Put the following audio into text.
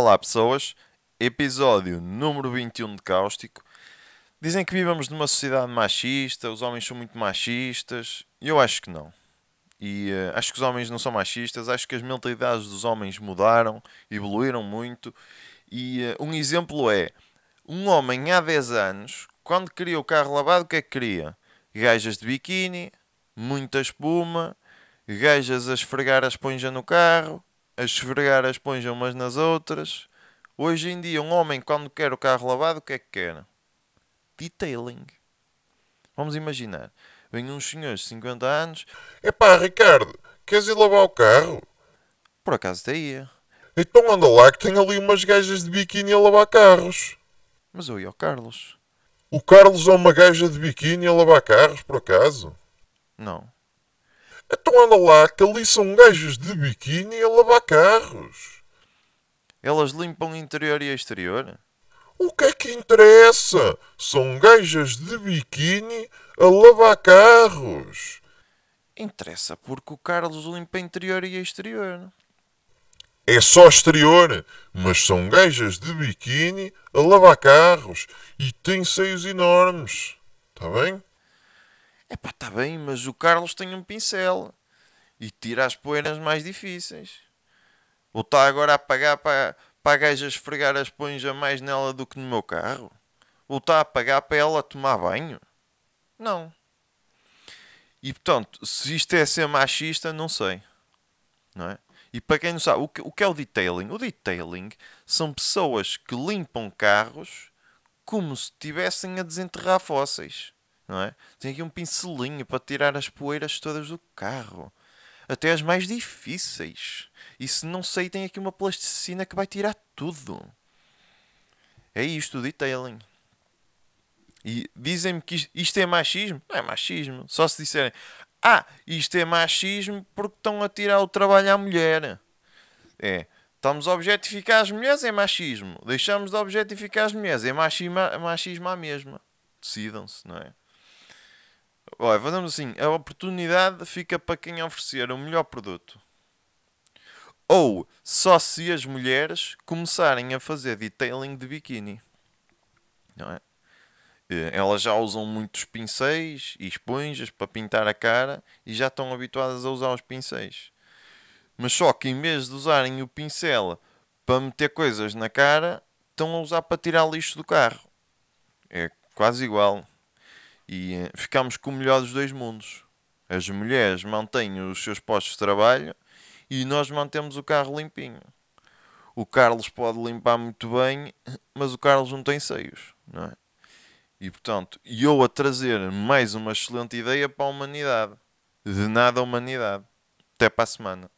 Olá pessoas, episódio número 21 de Cáustico. Dizem que vivemos numa sociedade machista, os homens são muito machistas, eu acho que não. E uh, acho que os homens não são machistas, acho que as mentalidades dos homens mudaram, evoluíram muito. E uh, um exemplo é, um homem há 10 anos, quando queria o carro lavado, o que é que queria? Gajas de biquíni, muita espuma, gajas a esfregar a esponja no carro, a esfregar a esponja umas nas outras. Hoje em dia, um homem, quando quer o carro lavado, o que é que quer? Detailing. Vamos imaginar. Vêm uns senhores de 50 anos. Epá, Ricardo, queres ir lavar o carro? Por acaso até ia. Então anda lá que tem ali umas gajas de biquíni a lavar carros. Mas eu ia ao Carlos. O Carlos é uma gaja de biquíni a lavar carros, por acaso? Não. Então anda lá que ali são gajas de biquíni a lavar carros. Elas limpam interior e exterior? O que é que interessa? São gajas de biquíni a lavar carros. Interessa porque o Carlos limpa interior e exterior. É só exterior, mas são gajas de biquíni a lavar carros e têm seios enormes. Está bem? Bem, mas o Carlos tem um pincel e tira as poeiras mais difíceis. Ou está agora a pagar para, para a gaja esfregar a esponja mais nela do que no meu carro? Ou está a pagar para ela tomar banho? Não. E portanto, se isto é ser machista, não sei. Não é? E para quem não sabe, o que, o que é o detailing? O detailing são pessoas que limpam carros como se estivessem a desenterrar fósseis. Não é? Tem aqui um pincelinho para tirar as poeiras todas do carro. Até as mais difíceis. E se não sei, tem aqui uma plasticina que vai tirar tudo. É isto, detailing. E dizem-me que isto é machismo? Não é machismo. Só se disserem, ah, isto é machismo porque estão a tirar o trabalho à mulher. É. Estamos a objetificar as mulheres, é machismo. Deixamos de objetificar as mulheres, é machismo, machismo à mesma. Decidam-se, não é? Olha, fazemos assim: a oportunidade fica para quem oferecer o melhor produto. Ou só se as mulheres começarem a fazer detailing de biquíni. Não é? Eh, elas já usam muitos pincéis e esponjas para pintar a cara e já estão habituadas a usar os pincéis. Mas só que em vez de usarem o pincel para meter coisas na cara, estão a usar para tirar lixo do carro. É quase igual. E eh, ficamos com o melhor dos dois mundos. As mulheres mantêm os seus postos de trabalho e nós mantemos o carro limpinho. O Carlos pode limpar muito bem, mas o Carlos não tem seios, não é? E portanto, eu a trazer mais uma excelente ideia para a humanidade. De nada a humanidade. Até para a semana.